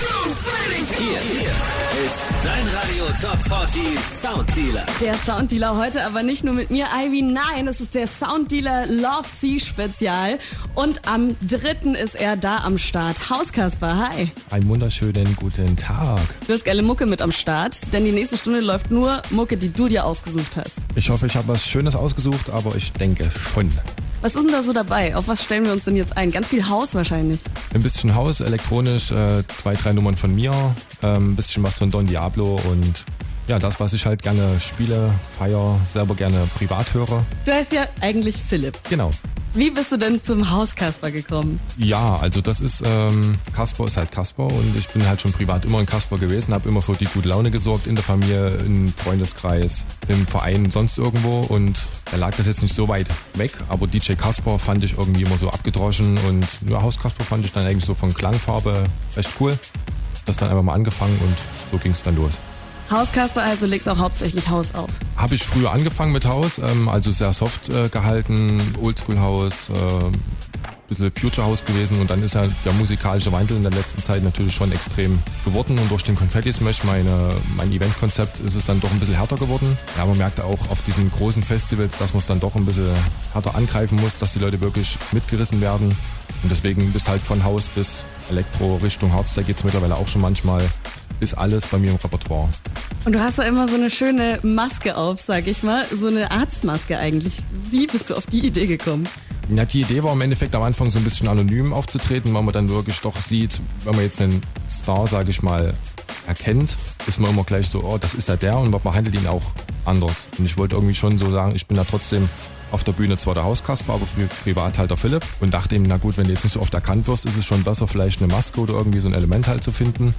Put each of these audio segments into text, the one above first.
Hier, hier ist dein Radio Top 40 Sound Dealer. Der Sounddealer heute aber nicht nur mit mir, Ivy, nein, es ist der Sounddealer Love Sea Spezial. Und am 3. ist er da am Start. Hauskasper, hi. Einen wunderschönen guten Tag. Du hast geile Mucke mit am Start, denn die nächste Stunde läuft nur Mucke, die du dir ausgesucht hast. Ich hoffe, ich habe was Schönes ausgesucht, aber ich denke schon. Was ist denn da so dabei? Auf was stellen wir uns denn jetzt ein? Ganz viel Haus wahrscheinlich. Ein bisschen Haus, elektronisch, äh, zwei, drei Nummern von mir, ähm, ein bisschen was von Don Diablo und ja, das, was ich halt gerne spiele, feier, selber gerne privat höre. Du heißt ja eigentlich Philipp. Genau. Wie bist du denn zum Hauskasper gekommen? Ja, also das ist, ähm, Kasper ist halt Kasper und ich bin halt schon privat immer ein Kasper gewesen, habe immer für die gute Laune gesorgt in der Familie, im Freundeskreis, im Verein, sonst irgendwo und da lag das jetzt nicht so weit weg, aber DJ Kasper fand ich irgendwie immer so abgedroschen und ja, Hauskasper fand ich dann eigentlich so von Klangfarbe recht cool. Das dann einfach mal angefangen und so ging es dann los. Hauskasper, also legst auch hauptsächlich Haus auf. Habe ich früher angefangen mit Haus, ähm, also sehr soft äh, gehalten, Oldschool-Haus, äh, bisschen Future House gewesen und dann ist ja der musikalische Wandel in der letzten Zeit natürlich schon extrem geworden und durch den Confetti Smash, meine, mein Eventkonzept, ist es dann doch ein bisschen härter geworden. Ja, man merkt auch auf diesen großen Festivals, dass man es dann doch ein bisschen härter angreifen muss, dass die Leute wirklich mitgerissen werden und deswegen bis halt von Haus bis Elektro Richtung Hardstyle geht es mittlerweile auch schon manchmal, ist alles bei mir im Repertoire. Und du hast da immer so eine schöne Maske auf, sag ich mal. So eine Arztmaske eigentlich. Wie bist du auf die Idee gekommen? Ja, die Idee war im Endeffekt am Anfang so ein bisschen anonym aufzutreten, weil man dann wirklich doch sieht, wenn man jetzt einen Star, sage ich mal, erkennt, ist man immer gleich so, oh, das ist ja der und man behandelt ihn auch anders. Und ich wollte irgendwie schon so sagen, ich bin da trotzdem auf der Bühne zwar der Hauskasper, aber pri privat halt der Philipp. Und dachte ihm, na gut, wenn du jetzt nicht so oft erkannt wirst, ist es schon besser, vielleicht eine Maske oder irgendwie so ein Element halt zu finden.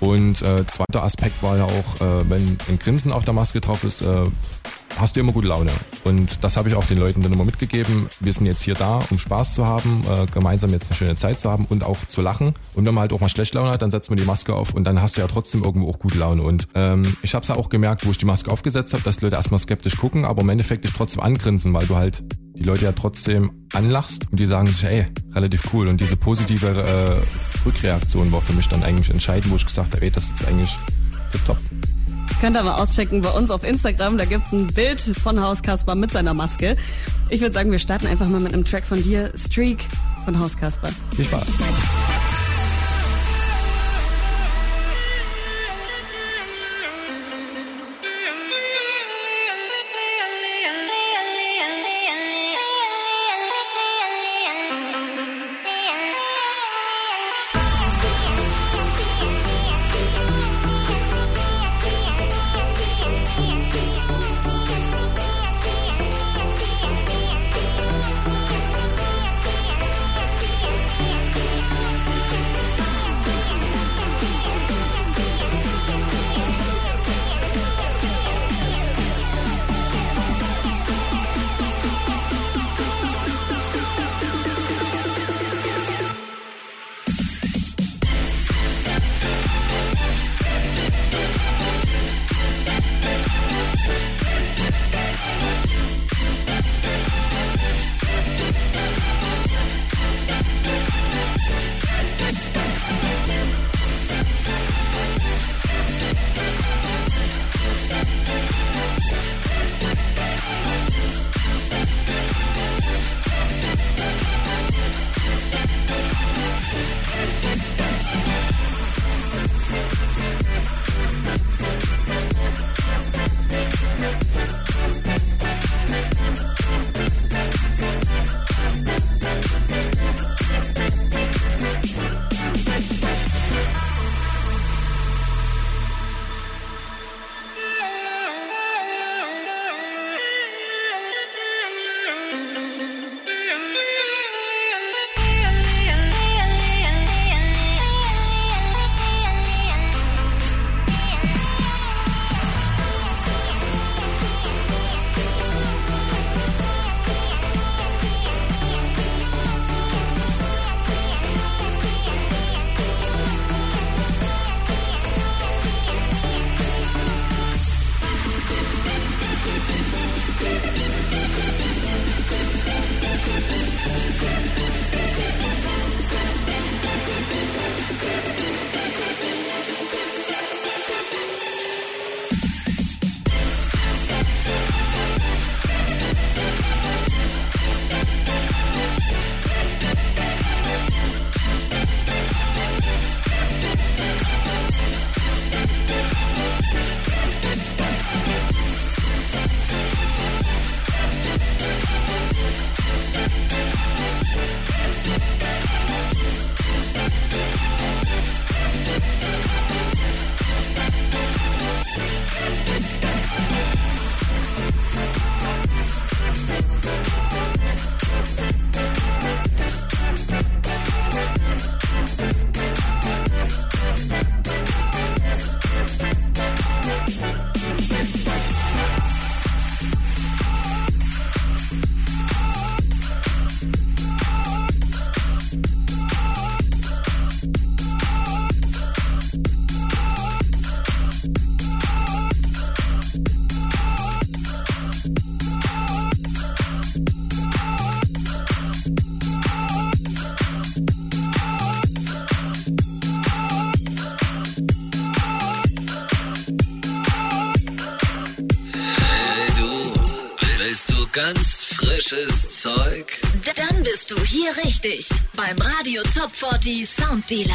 Und äh, zweiter Aspekt war ja auch, äh, wenn ein Grinsen auf der Maske drauf ist, äh, hast du immer gute Laune. Und das habe ich auch den Leuten dann immer mitgegeben. Wir sind jetzt hier da, um Spaß zu haben, äh, gemeinsam jetzt eine schöne Zeit zu haben und auch zu lachen. Und wenn man halt auch mal schlecht Laune hat, dann setzt man die Maske auf und dann hast du ja trotzdem irgendwo auch gute Laune. Und ähm, ich habe es ja auch gemerkt, wo ich die Maske aufgesetzt habe, dass die Leute erstmal skeptisch gucken, aber im Endeffekt dich trotzdem angrinsen, weil du halt die Leute ja trotzdem anlachst und die sagen sich, ey, relativ cool. Und diese positive äh, Rückreaktion war für mich dann eigentlich entscheidend, wo ich gesagt habe, ey, das ist eigentlich top. Könnt ihr mal auschecken bei uns auf Instagram. Da gibt's ein Bild von Haus Kasper mit seiner Maske. Ich würde sagen, wir starten einfach mal mit einem Track von dir, Streak von Haus Kasper. Viel Spaß. Bist du hier richtig beim Radio Top 40 Sound Dealer.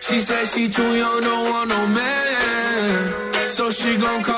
She said she too young, don't want no man. So she gon' call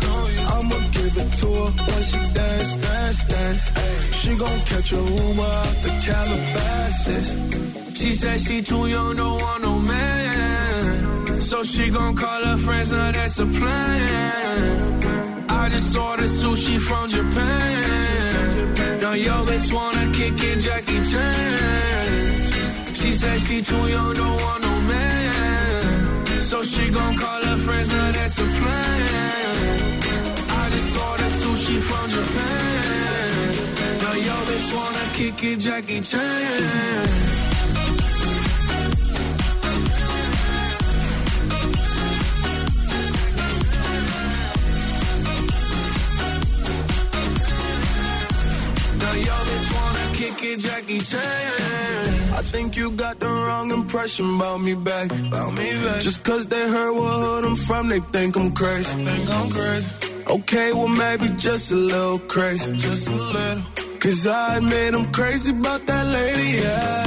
Give it to her when she dance, dance, dance. She gon' catch a Uber out the Calabasas. She said she too young, don't want no man. So she gon' call her friends, now that's a plan. I just ordered sushi from Japan. Now yo bitch wanna kick it, Jackie Chan. She said she too young, don't want no man. So she gon' call her friends, now that's a plan. Just ordered sushi from Japan. Now yo bitch wanna kick it, Jackie Chan. Now yo bitch wanna kick it, Jackie Chan. I think you got the wrong impression about me back. About me back. Just cause they heard what hood I'm from, they think I'm crazy. Think I'm crazy. Okay, well maybe just a little crazy. Just a little. Cause I admit I'm crazy about that lady, yeah.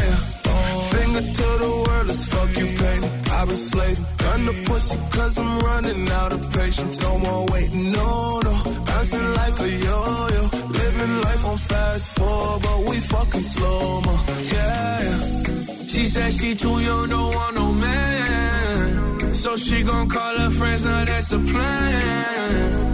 Finger to the world, as fuck you pay. I've been slaving. Gun the pussy cause I'm running out of patience. No more waiting, no, no. Bouncing like a yo-yo. Living life on fast forward, but we fucking slow mo. Yeah, yeah. She said she too young, don't want no man. So she gon' call her friends, now that's a plan.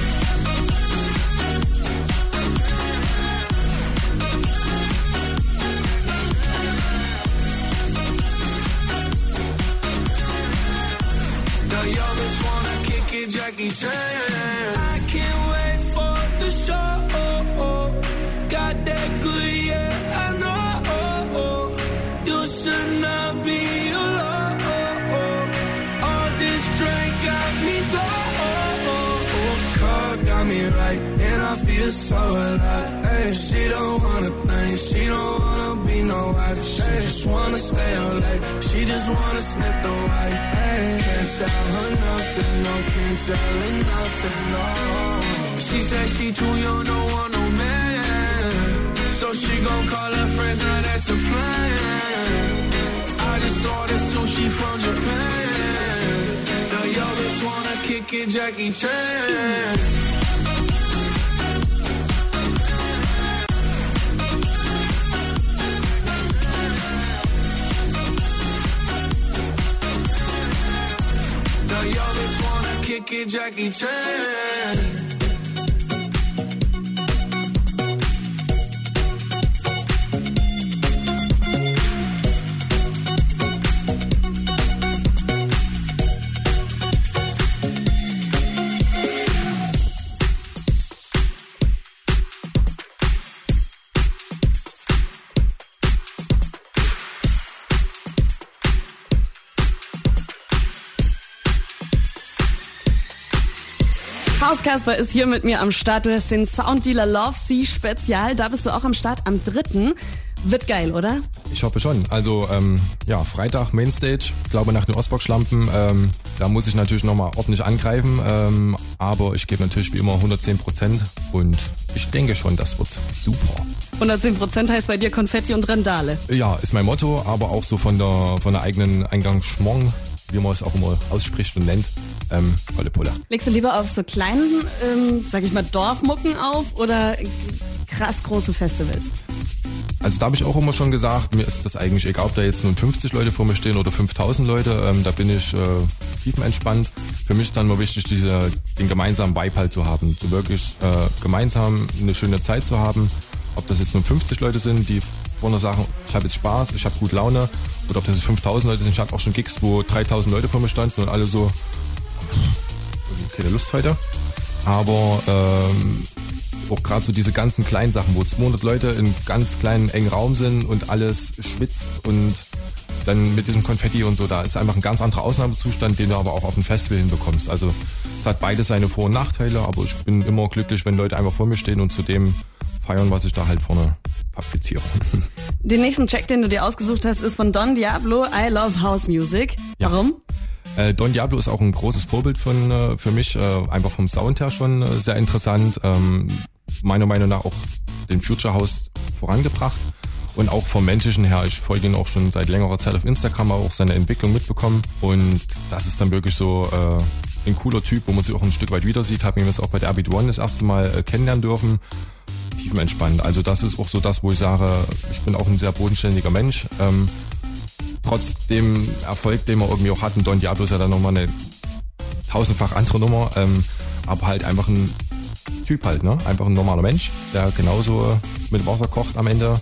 Jackie Chan. I can't wait for the show. Got that good, yeah, I know. You should not be alone. All this drink got me gone. Car got me right, and I feel so alive. Hey, she don't wanna think, she don't wanna no. She just wanna stay up late, she just wanna sniff the white. Can't tell her nothing, no, can't tell her nothing, no. She said she too young, don't want no man. So she gon' call her friends, now that's a plan. I just ordered sushi from Japan. Now yo bitch wanna kick it, Jackie Chan. Kick it, Jackie Chan. Hauskasper ist hier mit mir am Start. Du hast den Sounddealer Love Sea Spezial. Da bist du auch am Start am 3. Wird geil, oder? Ich hoffe schon. Also ähm, ja, Freitag Mainstage, glaube nach den Ostbox-Schlampen. Ähm, da muss ich natürlich nochmal ordentlich angreifen, ähm, aber ich gebe natürlich wie immer 110 Prozent und ich denke schon, das wird super. 110 Prozent heißt bei dir Konfetti und Randale. Ja, ist mein Motto, aber auch so von der, von der eigenen Engagement, wie man es auch immer ausspricht und nennt. Ähm, volle Pulle. Legst du lieber auf so kleinen, ähm, sag ich mal, Dorfmucken auf oder krass große Festivals? Also da habe ich auch immer schon gesagt, mir ist das eigentlich egal, ob da jetzt nun 50 Leute vor mir stehen oder 5000 Leute, ähm, da bin ich äh, tiefenentspannt. Für mich ist dann nur wichtig, diese, den gemeinsamen Vibe halt zu haben, so wirklich äh, gemeinsam eine schöne Zeit zu haben. Ob das jetzt nur 50 Leute sind, die vorne sagen, ich habe jetzt Spaß, ich habe gut Laune, oder ob das jetzt 5000 Leute sind. Ich hatte auch schon Gigs, wo 3000 Leute vor mir standen und alle so, keine Lust heute. Aber ähm, auch gerade so diese ganzen kleinen Sachen, wo 200 Leute in ganz kleinen engen Raum sind und alles schwitzt und dann mit diesem Konfetti und so, da ist einfach ein ganz anderer Ausnahmezustand, den du aber auch auf dem Festival hinbekommst. Also es hat beide seine Vor- und Nachteile, aber ich bin immer glücklich, wenn Leute einfach vor mir stehen und zu dem feiern, was ich da halt vorne fabriziere. Den nächsten Track, den du dir ausgesucht hast, ist von Don Diablo, I Love House Music. Ja. Warum? Äh, Don Diablo ist auch ein großes Vorbild von, äh, für mich, äh, einfach vom Sound her schon äh, sehr interessant. Ähm, meiner Meinung nach auch den Future House vorangebracht und auch vom menschlichen her. Ich folge ihn auch schon seit längerer Zeit auf Instagram, aber auch seine Entwicklung mitbekommen und das ist dann wirklich so äh, ein cooler Typ, wo man sich auch ein Stück weit wieder sieht. Habe ihn jetzt auch bei der Arbit One das erste Mal äh, kennenlernen dürfen. Tiefenentspannt. Also das ist auch so das, wo ich sage, ich bin auch ein sehr bodenständiger Mensch. Ähm, trotz dem Erfolg, den wir irgendwie auch hatten, Don Diablo ist ja dann nochmal eine tausendfach andere Nummer, ähm, aber halt einfach ein Typ halt, ne? Einfach ein normaler Mensch, der genauso mit Wasser kocht am Ende.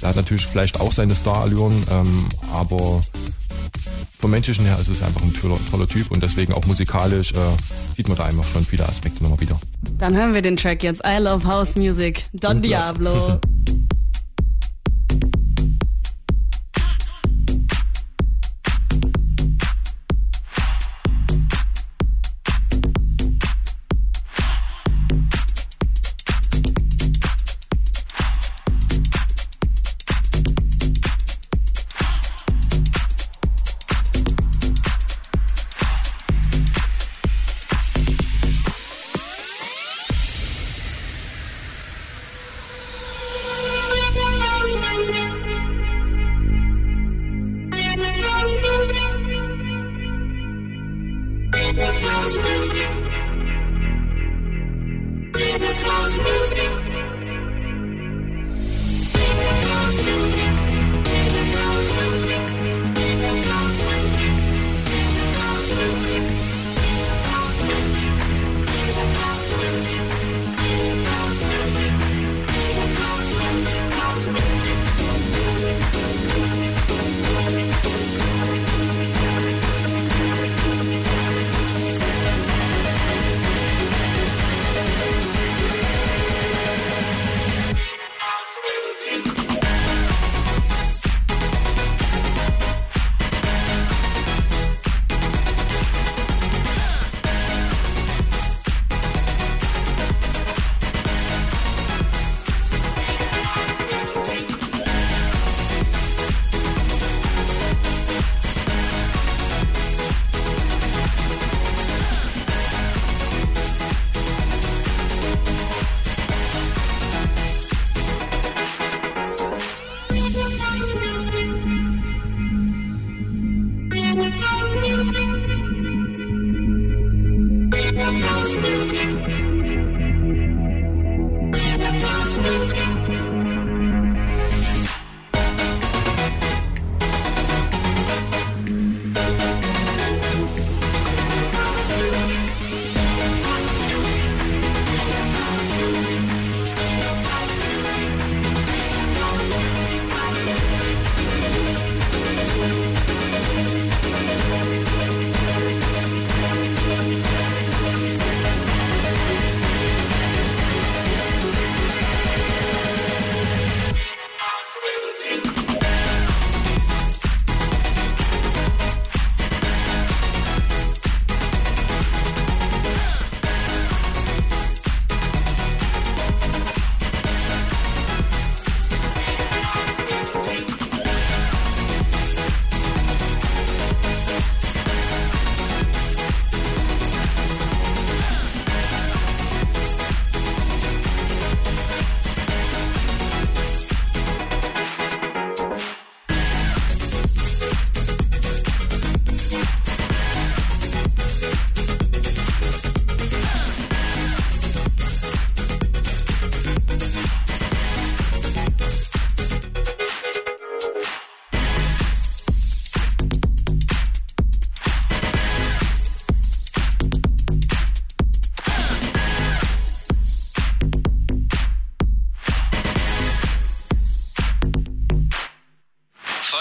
Der hat natürlich vielleicht auch seine Star-Allüren, ähm, aber vom Menschlichen her ist es einfach ein toller, toller Typ und deswegen auch musikalisch äh, sieht man da einfach schon viele Aspekte nochmal wieder. Dann hören wir den Track jetzt. I Love House Music. Don. Diablo.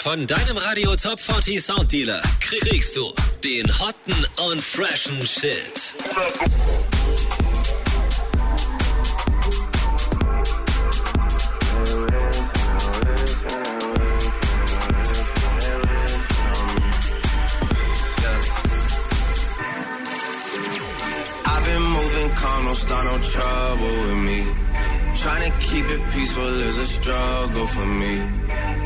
Von deinem Radio Top 40 Sound Dealer kriegst du den hotten und freshen Shit. Calm, don't start no trouble with me. Trying to keep it peaceful is a struggle for me.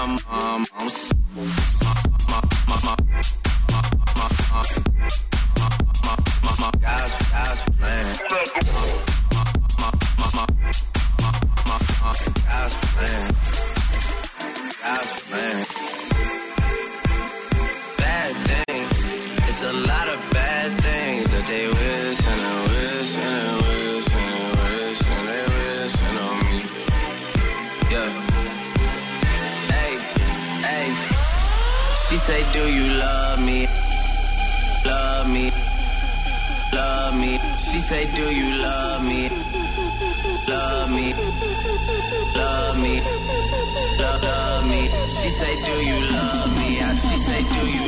I'm s- say, Do you love me? Love me. Love me. Love, love me. She say, Do you love me? And she say, Do you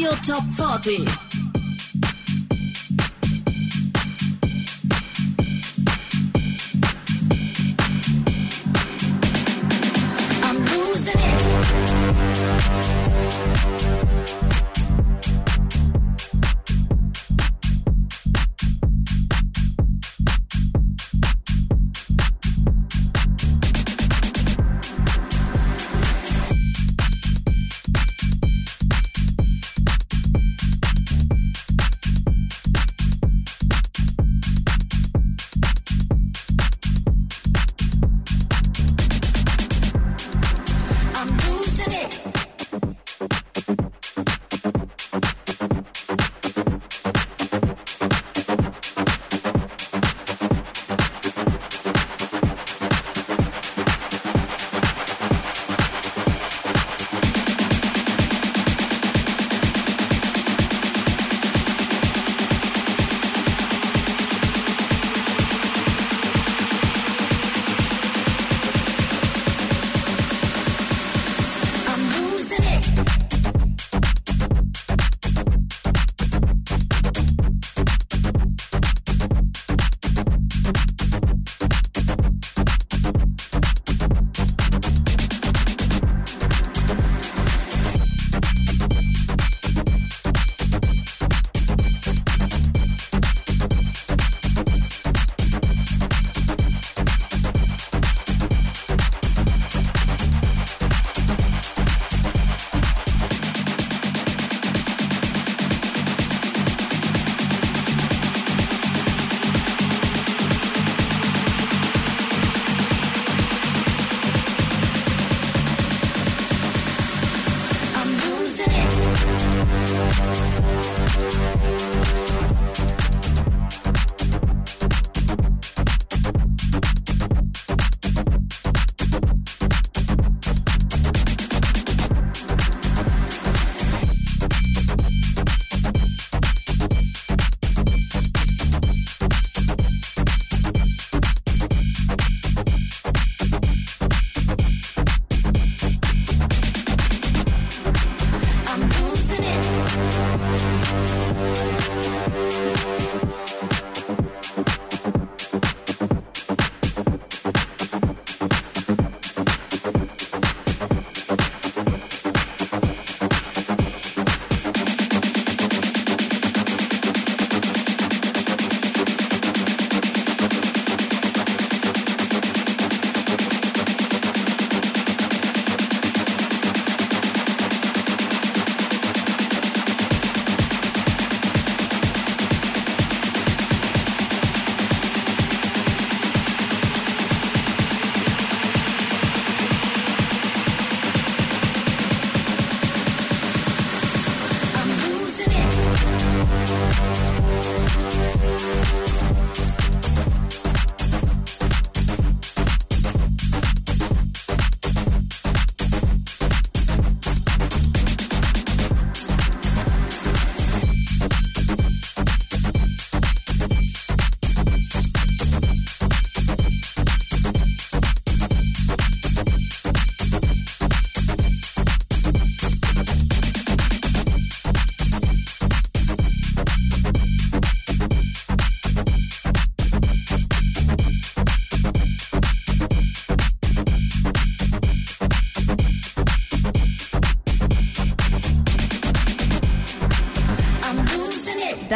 your top 40.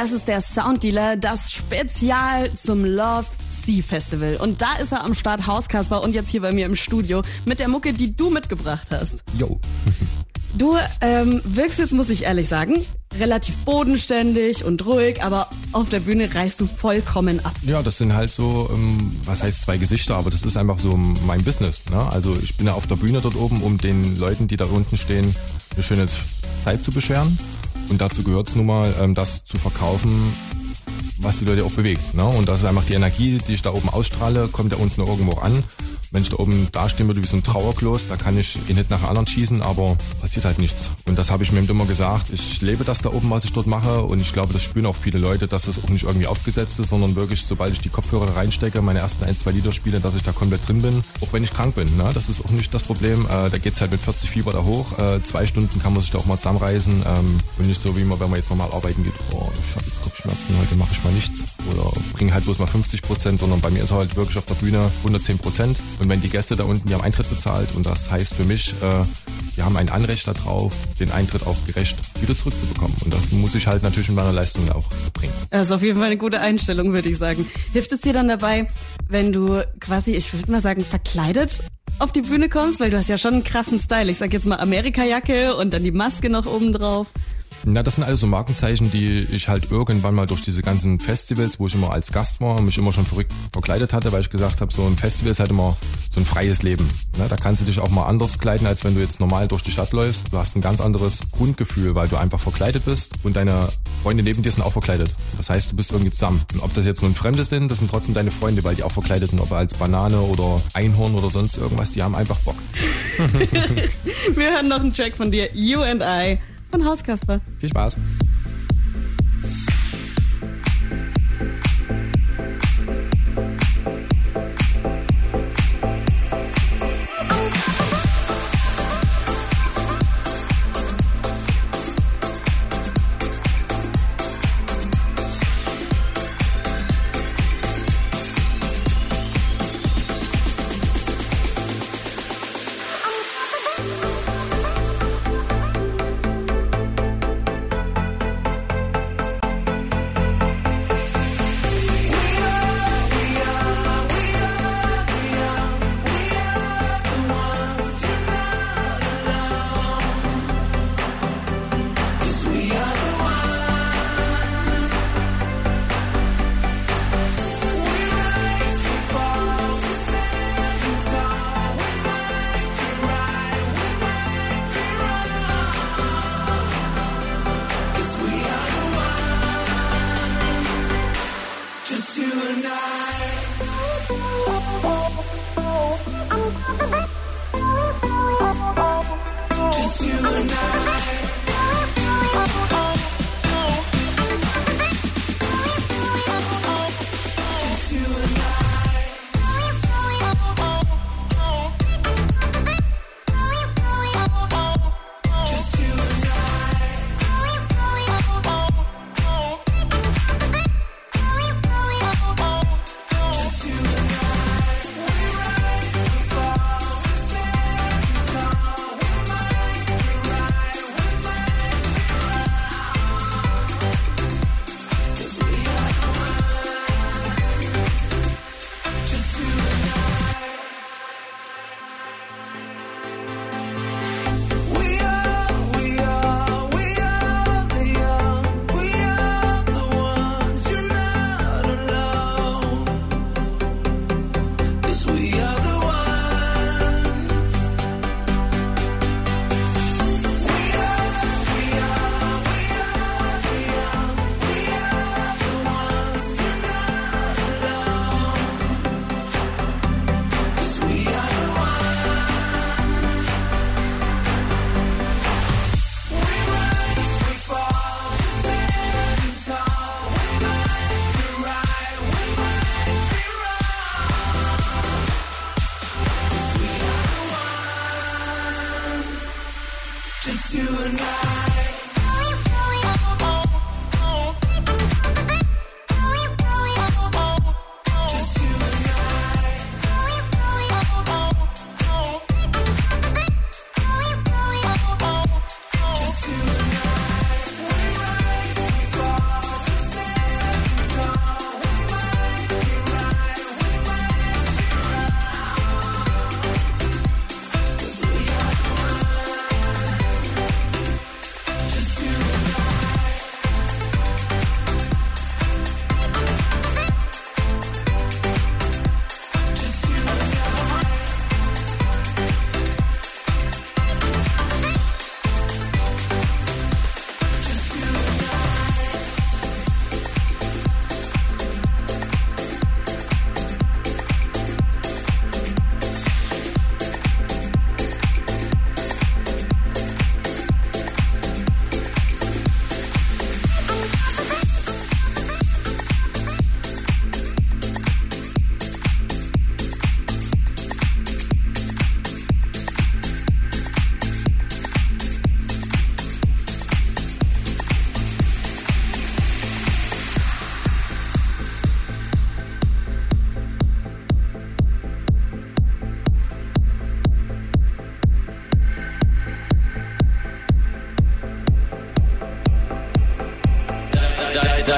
Das ist der Sounddealer, das Spezial zum Love Sea Festival. Und da ist er am Start, Hauskasper, und jetzt hier bei mir im Studio mit der Mucke, die du mitgebracht hast. Yo. Du ähm, wirkst jetzt, muss ich ehrlich sagen, relativ bodenständig und ruhig, aber auf der Bühne reißt du vollkommen ab. Ja, das sind halt so, ähm, was heißt zwei Gesichter, aber das ist einfach so mein Business. Ne? Also ich bin ja auf der Bühne dort oben, um den Leuten, die da unten stehen, eine schöne Zeit zu bescheren. Und dazu gehört es nun mal, ähm, das zu verkaufen, was die Leute auch bewegt. Ne? Und das ist einfach die Energie, die ich da oben ausstrahle, kommt da unten irgendwo an. Wenn ich da oben dastehen würde wie so ein Trauerklos, da kann ich ihn nicht nach anderen schießen, aber passiert halt nichts. Und das habe ich mir eben immer gesagt. Ich lebe das da oben, was ich dort mache. Und ich glaube, das spüren auch viele Leute, dass das auch nicht irgendwie aufgesetzt ist, sondern wirklich, sobald ich die Kopfhörer da reinstecke, meine ersten ein, zwei Lieder spiele, dass ich da komplett drin bin. Auch wenn ich krank bin. Ne? Das ist auch nicht das Problem. Äh, da geht's halt mit 40 Fieber da hoch. Äh, zwei Stunden kann man sich da auch mal zusammenreißen. Ähm, und nicht so, wie man, wenn man jetzt nochmal arbeiten geht, oh, ich habe jetzt Kopfschmerzen, heute mache ich mal nichts. Oder bringe halt bloß mal 50 Prozent, sondern bei mir ist halt wirklich auf der Bühne 110 Prozent. Und wenn die Gäste da unten, die haben Eintritt bezahlt und das heißt für mich, äh, die haben ein Anrecht darauf, den Eintritt auch gerecht wieder zurückzubekommen. Und das muss ich halt natürlich in meiner Leistung auch bringen. Das ist auf jeden Fall eine gute Einstellung, würde ich sagen. Hilft es dir dann dabei, wenn du quasi, ich würde mal sagen, verkleidet auf die Bühne kommst? Weil du hast ja schon einen krassen Style. Ich sag jetzt mal Amerika-Jacke und dann die Maske noch oben drauf. Na, das sind alles so Markenzeichen, die ich halt irgendwann mal durch diese ganzen Festivals, wo ich immer als Gast war, mich immer schon verrückt verkleidet hatte, weil ich gesagt habe, so ein Festival ist halt immer so ein freies Leben. Ne? Da kannst du dich auch mal anders kleiden, als wenn du jetzt normal durch die Stadt läufst. Du hast ein ganz anderes Grundgefühl, weil du einfach verkleidet bist und deine Freunde neben dir sind auch verkleidet. Das heißt, du bist irgendwie zusammen. Und ob das jetzt nun Fremde sind, das sind trotzdem deine Freunde, weil die auch verkleidet sind, ob als Banane oder Einhorn oder sonst irgendwas, die haben einfach Bock. Wir hören noch einen Track von dir, You and I, von Hauskasper. Viel Spaß.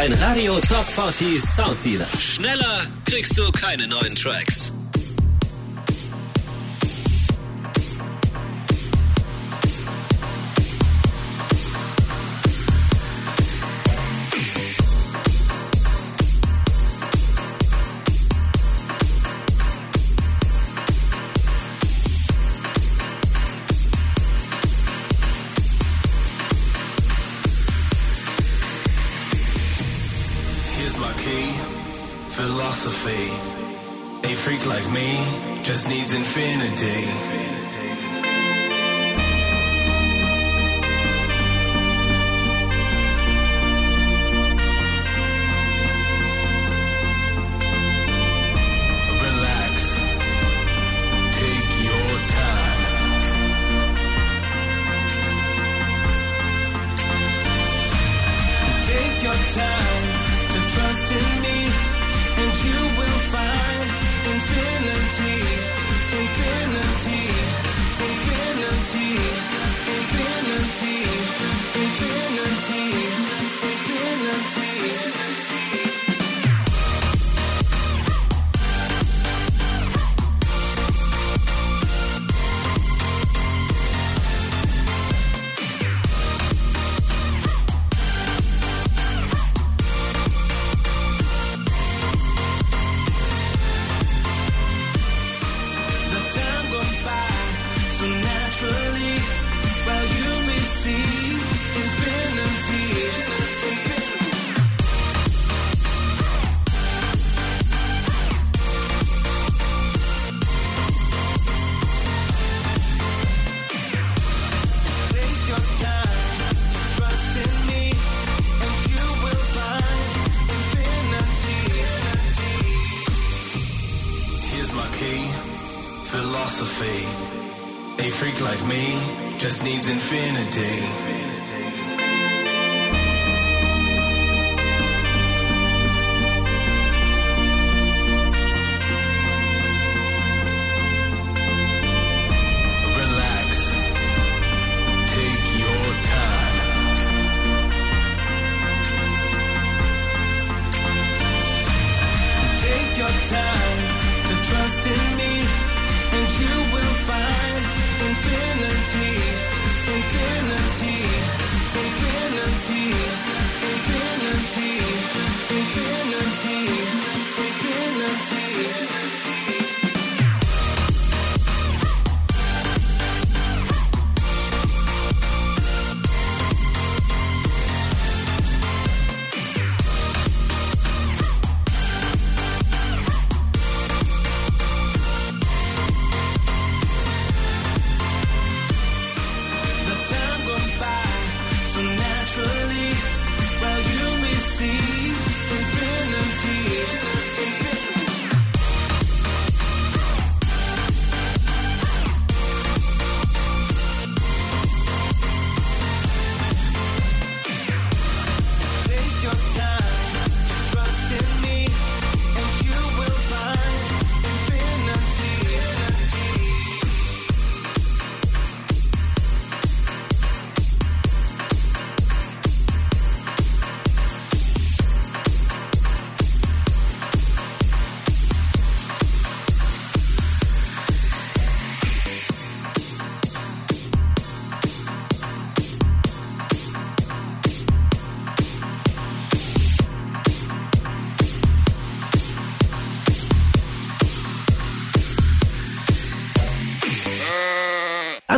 Dein Radio Top 40 Sound Dealer. Schneller kriegst du keine neuen Tracks.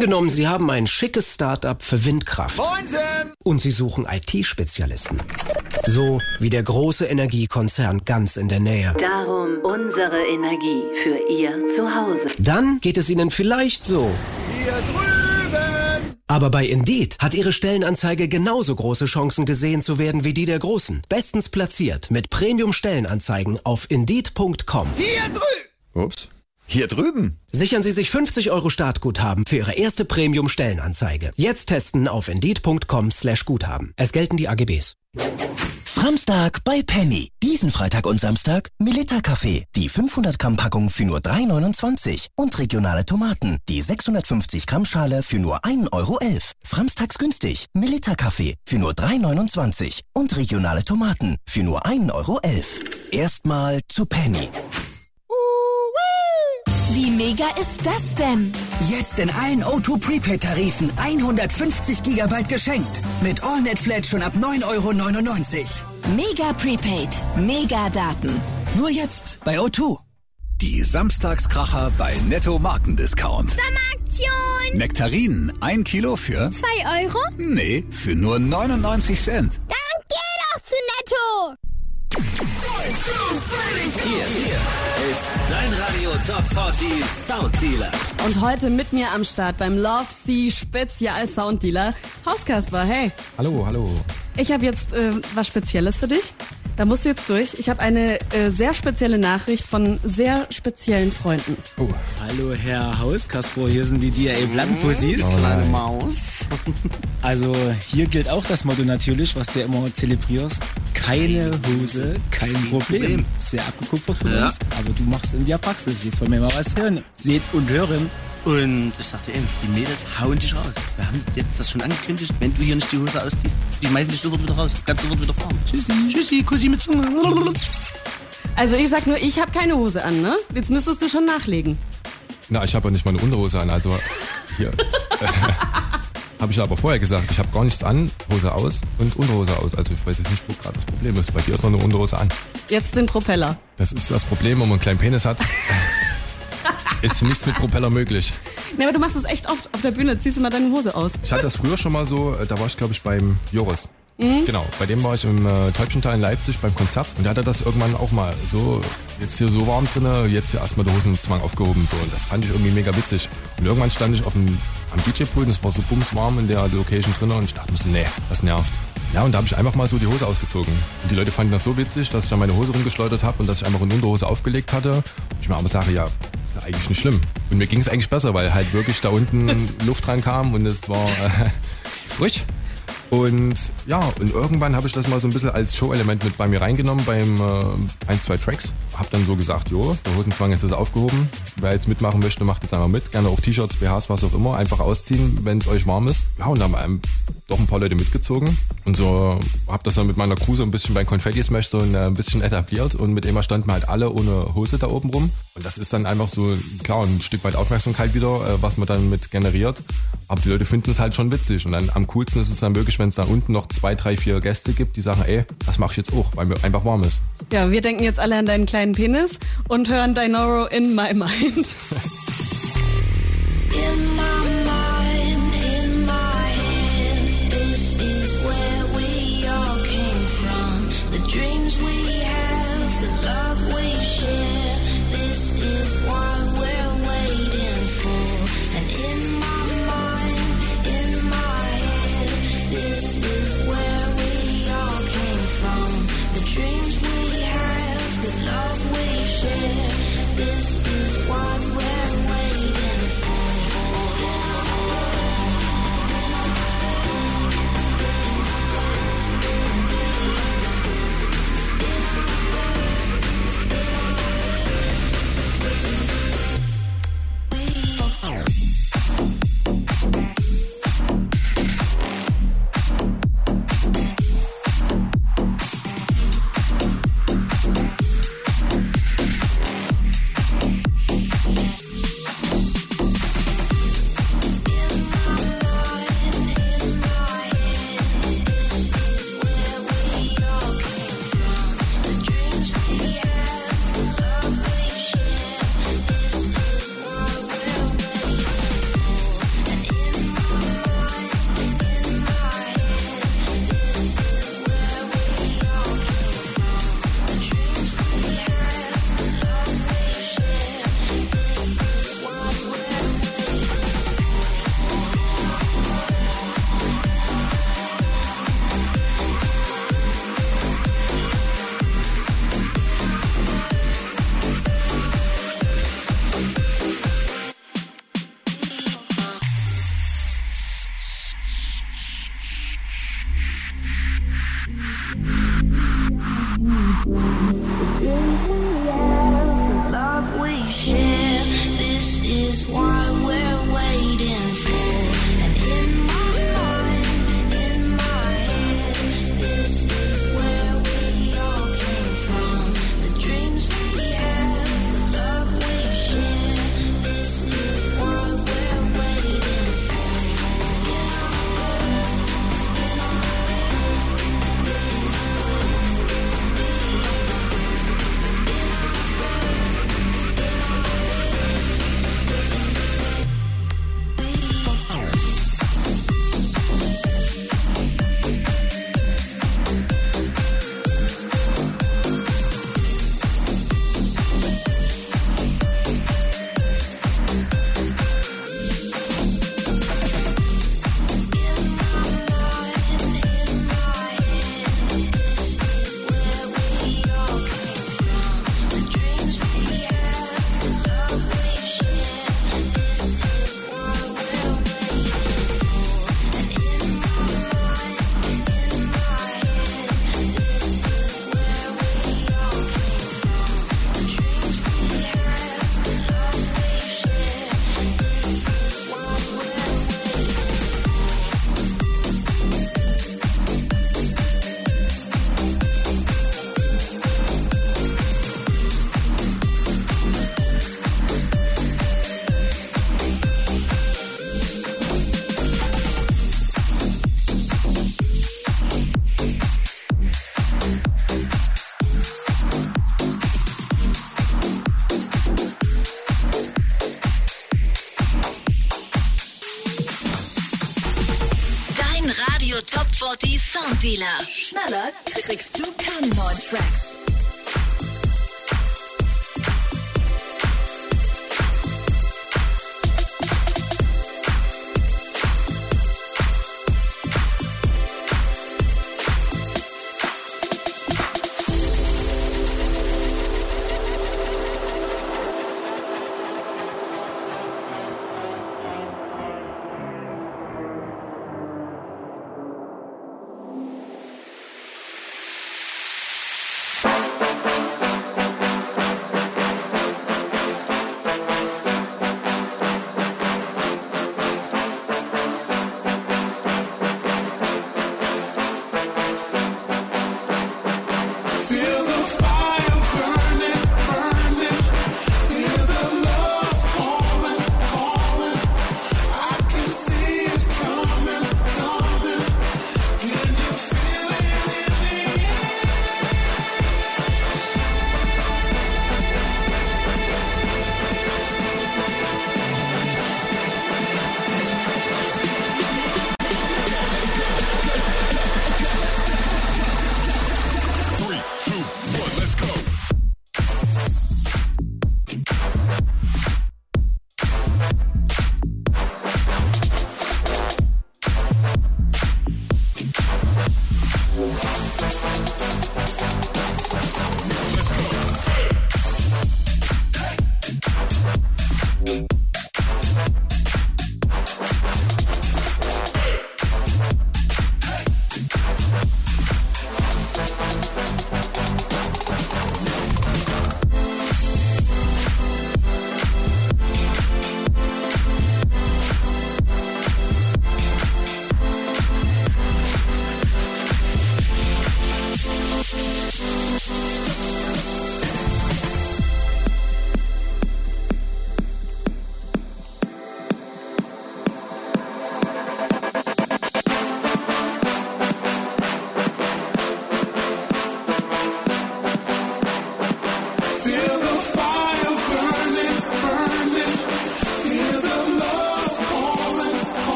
Angenommen, Sie haben ein schickes Start-up für Windkraft. Und Sie suchen IT-Spezialisten. So wie der große Energiekonzern ganz in der Nähe. Darum unsere Energie für Ihr Zuhause. Dann geht es Ihnen vielleicht so. Hier drüben! Aber bei Indeed hat Ihre Stellenanzeige genauso große Chancen gesehen zu werden wie die der Großen. Bestens platziert mit Premium-Stellenanzeigen auf Indeed.com. Hier drüben! Ups. Hier drüben. Sichern Sie sich 50 Euro Startguthaben für Ihre erste Premium-Stellenanzeige. Jetzt testen auf Indeed.com slash Guthaben. Es gelten die AGBs. Samstag bei Penny. Diesen Freitag und Samstag Melita Kaffee. Die 500 Gramm Packung für nur 3,29. Und regionale Tomaten. Die 650 Gramm Schale für nur 1,11 Euro. Samstags günstig. Melita Kaffee für nur 3,29. Und regionale Tomaten für nur 1,11 Euro. Erstmal zu Penny. Wie mega ist das denn? Jetzt in allen O2 Prepaid-Tarifen 150 GB geschenkt. Mit AllNet Flat schon ab 9,99 Euro. Mega Prepaid. Mega Daten. Nur jetzt bei O2. Die Samstagskracher bei Netto Markendiscount. Sommeraktion! Nektarinen, ein Kilo für? 2 Euro? Nee, für nur 99 Cent. Dann geh doch zu Netto! Hier, hier ist dein Radio Top 40 Sound Dealer. Und heute mit mir am Start beim Love Sea Spezial Sound Dealer, Hauskasper. Hey, Hallo, hallo. Ich habe jetzt äh, was Spezielles für dich. Da musst du jetzt durch. Ich habe eine äh, sehr spezielle Nachricht von sehr speziellen Freunden. Oh, Hallo Herr Hauskasper, hier sind die DAA Blandpussys. Oh nein. Maus. Also hier gilt auch das Motto natürlich, was du ja immer zelebrierst. Keine Hose, kein Problem. Sehr abgekupfert von Ja. uns, aber du machst in der Praxis. Jetzt wollen wir mal was hören. Seht und hören. Und ich dir eins, die Mädels hauen dich raus. Wir haben jetzt das schon angekündigt. Wenn du hier nicht die Hose ausziehst, die schmeißen dich sofort wieder raus. Kannst sofort wieder fahren. Tschüssi. Tschüssi, Kussi mit Zunge. Also ich sag nur, ich habe keine Hose an, ne? Jetzt müsstest du schon nachlegen. Na, ich habe ja nicht mal eine Unterhose an, also hier. habe ich aber vorher gesagt, ich habe gar nichts an, Hose aus und Unterhose aus. Also ich weiß jetzt nicht, wo gerade das Problem ist. Bei dir ist noch eine Unterhose an. Jetzt den Propeller. Das ist das Problem, wenn man einen kleinen Penis hat. ist nichts mit Propeller möglich. Ne, aber du machst es echt oft auf der Bühne. Ziehst du mal deine Hose aus. Ich hatte das früher schon mal so, äh, da war ich glaube ich beim Joris. Mhm. Genau, bei dem war ich im äh, Täubchental in Leipzig beim Konzert und da hat er das irgendwann auch mal so, jetzt hier so warm drinne, jetzt hier erstmal der Hosenzwang aufgehoben so und das fand ich irgendwie mega witzig. Und irgendwann stand ich auf dem, am DJ-Pool und es war so bumswarm in der Location drinne und ich dachte mir so, nee, das nervt. Ja, und da habe ich einfach mal so die Hose ausgezogen. Und die Leute fanden das so witzig, dass ich dann meine Hose rumgeschleudert habe und dass ich einfach eine Unterhose aufgelegt hatte. Ich mir aber sage, ja, ist eigentlich nicht schlimm. Und mir ging es eigentlich besser, weil halt wirklich da unten Luft reinkam und es war äh, frisch. Und ja, und irgendwann habe ich das mal so ein bisschen als Show-Element mit bei mir reingenommen beim äh, ein, zwei Tracks. Hab dann so gesagt, jo, der Hosenzwang ist jetzt aufgehoben. Wer jetzt mitmachen möchte, macht jetzt einfach mit. Gerne auch T-Shirts, BHs, was auch immer. Einfach ausziehen, wenn es euch warm ist. Ja, und da haben einem doch ein paar Leute mitgezogen. Und so hab das dann mit meiner Crew so ein bisschen beim Confetti Smash so ein, äh, bisschen etabliert. Und mit immer standen halt alle ohne Hose da oben rum. Und das ist dann einfach so, klar, ein Stück weit Aufmerksamkeit wieder, äh, was man dann mit generiert. Aber die Leute finden es halt schon witzig. Und dann am coolsten ist es dann wirklich, wenn es da unten noch zwei, drei, vier Gäste gibt, die sagen, ey, das mache ich jetzt auch, weil mir einfach warm ist. Ja, wir denken jetzt alle an deinen kleinen Penis und hören Dinoro in my mind. In my mind, 40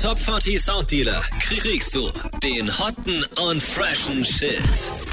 Top 40 Sounddealer kriegst du den hotten und freshen Shit.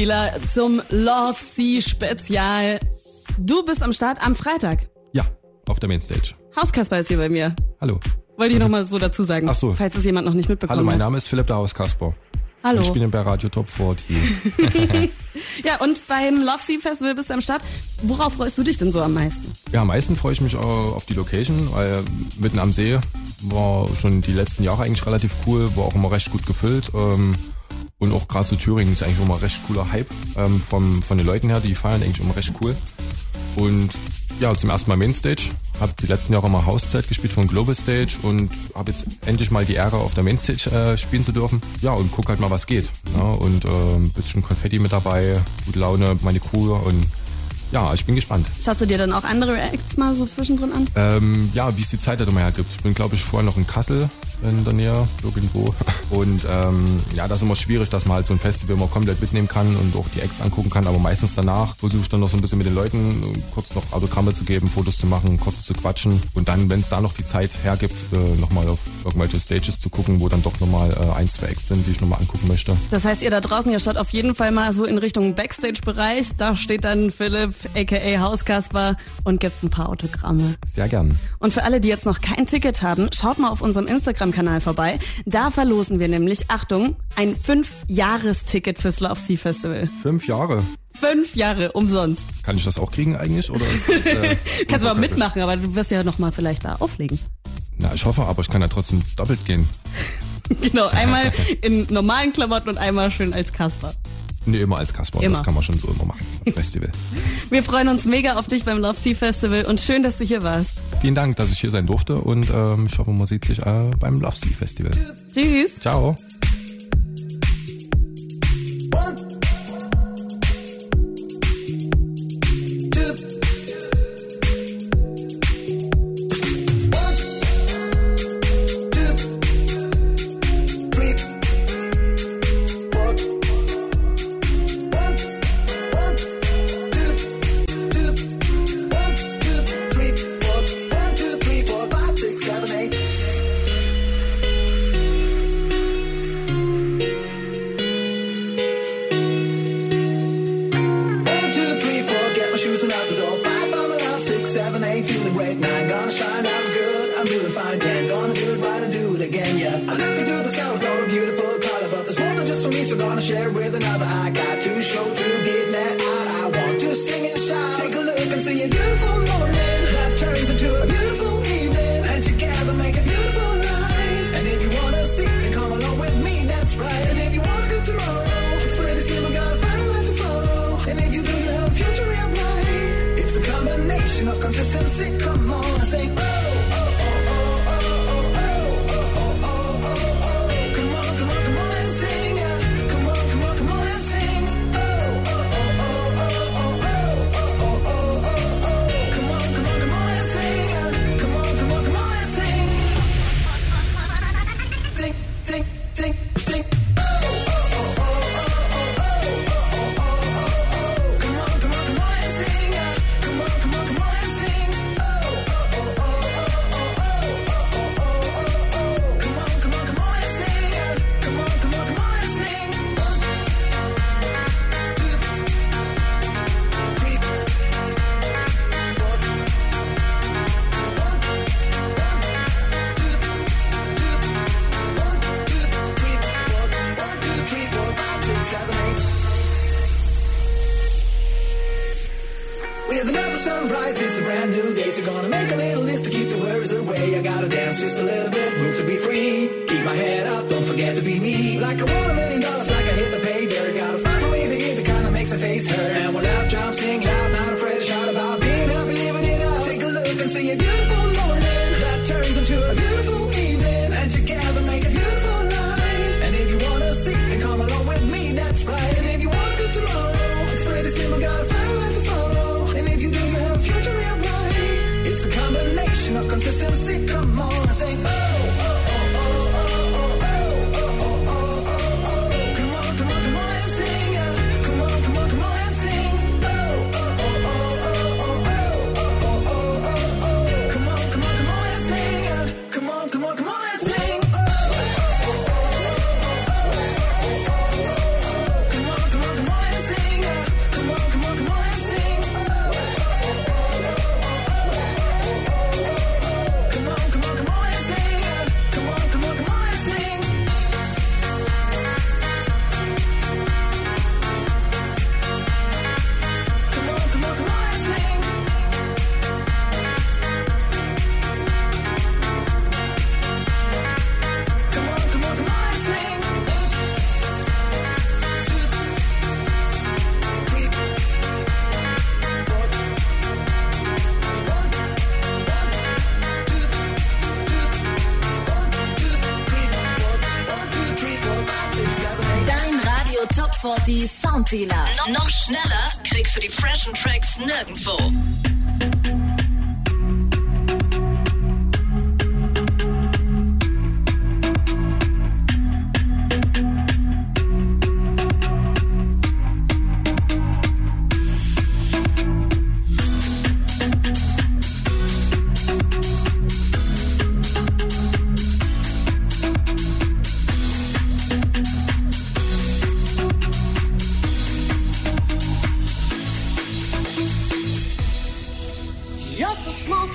Der Sounddealer zum Love Sea Spezial. Du bist am Start am Freitag. Ja, auf der Mainstage. Hauskasper ist hier bei mir. Hallo. Wollte ich nochmal so dazu sagen. Ach so. Falls es jemand noch nicht mitbekommen Hallo, mein hat. Name ist Philipp Daraus Kasper. Hallo. Ich bin bei Radio Top 40. Ja, und beim Love Sea Festival bist du am Start. Worauf freust du dich denn so am meisten? Ja, am meisten freue ich mich äh, auf die Location, weil mitten am See war schon die letzten Jahre eigentlich relativ cool, war auch immer recht gut gefüllt. Ähm, und auch gerade zu Thüringen ist eigentlich immer recht cooler Hype ähm, vom, von den Leuten her, die feiern eigentlich immer recht cool. Und ja, zum ersten Mal Mainstage. Habe die letzten Jahre mal Hauszeit gespielt von Global Stage und habe jetzt endlich mal die Ehre, auf der Mainstage äh, spielen zu dürfen. Ja, und guck halt mal, was geht. Ne? Und äh, ein bisschen Konfetti mit dabei, gute Laune, meine Crew und ja, ich bin gespannt. Schaust du dir dann auch andere Acts mal so zwischendrin an? Ähm, ja, wie es die Zeit halt immer hergibt. Ich bin, glaube ich, vorher noch in Kassel in der Nähe, irgendwo. Und ähm, ja, das ist immer schwierig, dass man halt so ein Festival immer komplett mitnehmen kann und auch die Acts angucken kann. Aber meistens danach versuche ich dann noch so ein bisschen mit den Leuten kurz noch Autogramme zu geben, Fotos zu machen, kurz zu quatschen. Und dann, wenn es da noch die Zeit hergibt, äh, nochmal auf irgendwelche Stages zu gucken, wo dann doch nochmal äh, ein, zwei Acts sind, die ich nochmal angucken möchte. Das heißt, ihr da draußen, ihr schaut auf jeden Fall mal so in Richtung Backstage-Bereich. Da steht dann Philipp, aka Hauskasper, und gibt ein paar Autogramme. Sehr gern. Und für alle, die jetzt noch kein Ticket haben, schaut mal auf unserem Instagram-Kanal vorbei. Da verlosen wir nämlich, Achtung, ein 5-Jahres-Ticket fürs Love Sea Festival. Fünf Jahre? Fünf Jahre umsonst. Kann ich das auch kriegen eigentlich? Oder das, äh, Kannst du mal mitmachen, aber du wirst ja nochmal vielleicht da auflegen. Na, ich hoffe, aber ich kann ja trotzdem doppelt gehen. genau, einmal in normalen Klamotten und einmal schön als Kasper. Nee, immer als Kasper. Immer. Das kann man schon so immer machen. Festival. Wir freuen uns mega auf dich beim Love Sea Festival und schön, dass du hier warst. Vielen Dank, dass ich hier sein durfte und ähm, ich hoffe, man sieht sich äh, beim Love Sea Festival. Tschüss. Ciao. if I can. Gonna do it right and do it again, yeah. I'm looking through the sky with all the beautiful color, but there's more than just for me, so gonna share with another.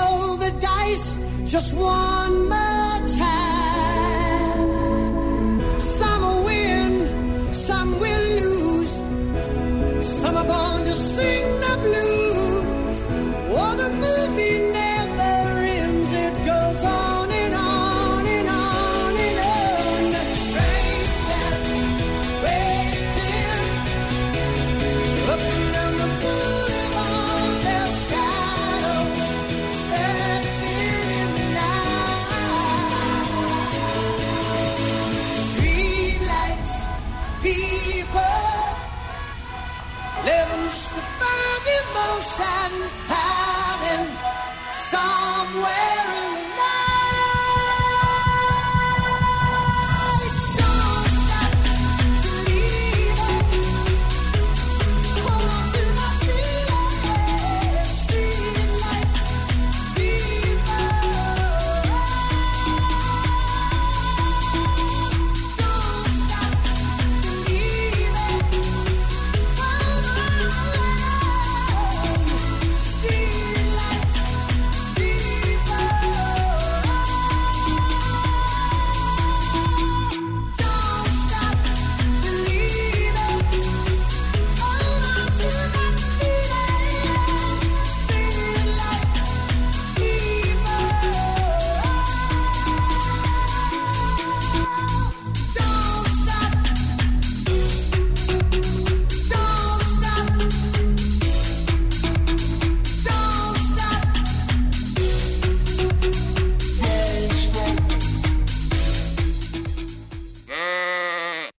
Roll the dice just one more time. Emotion.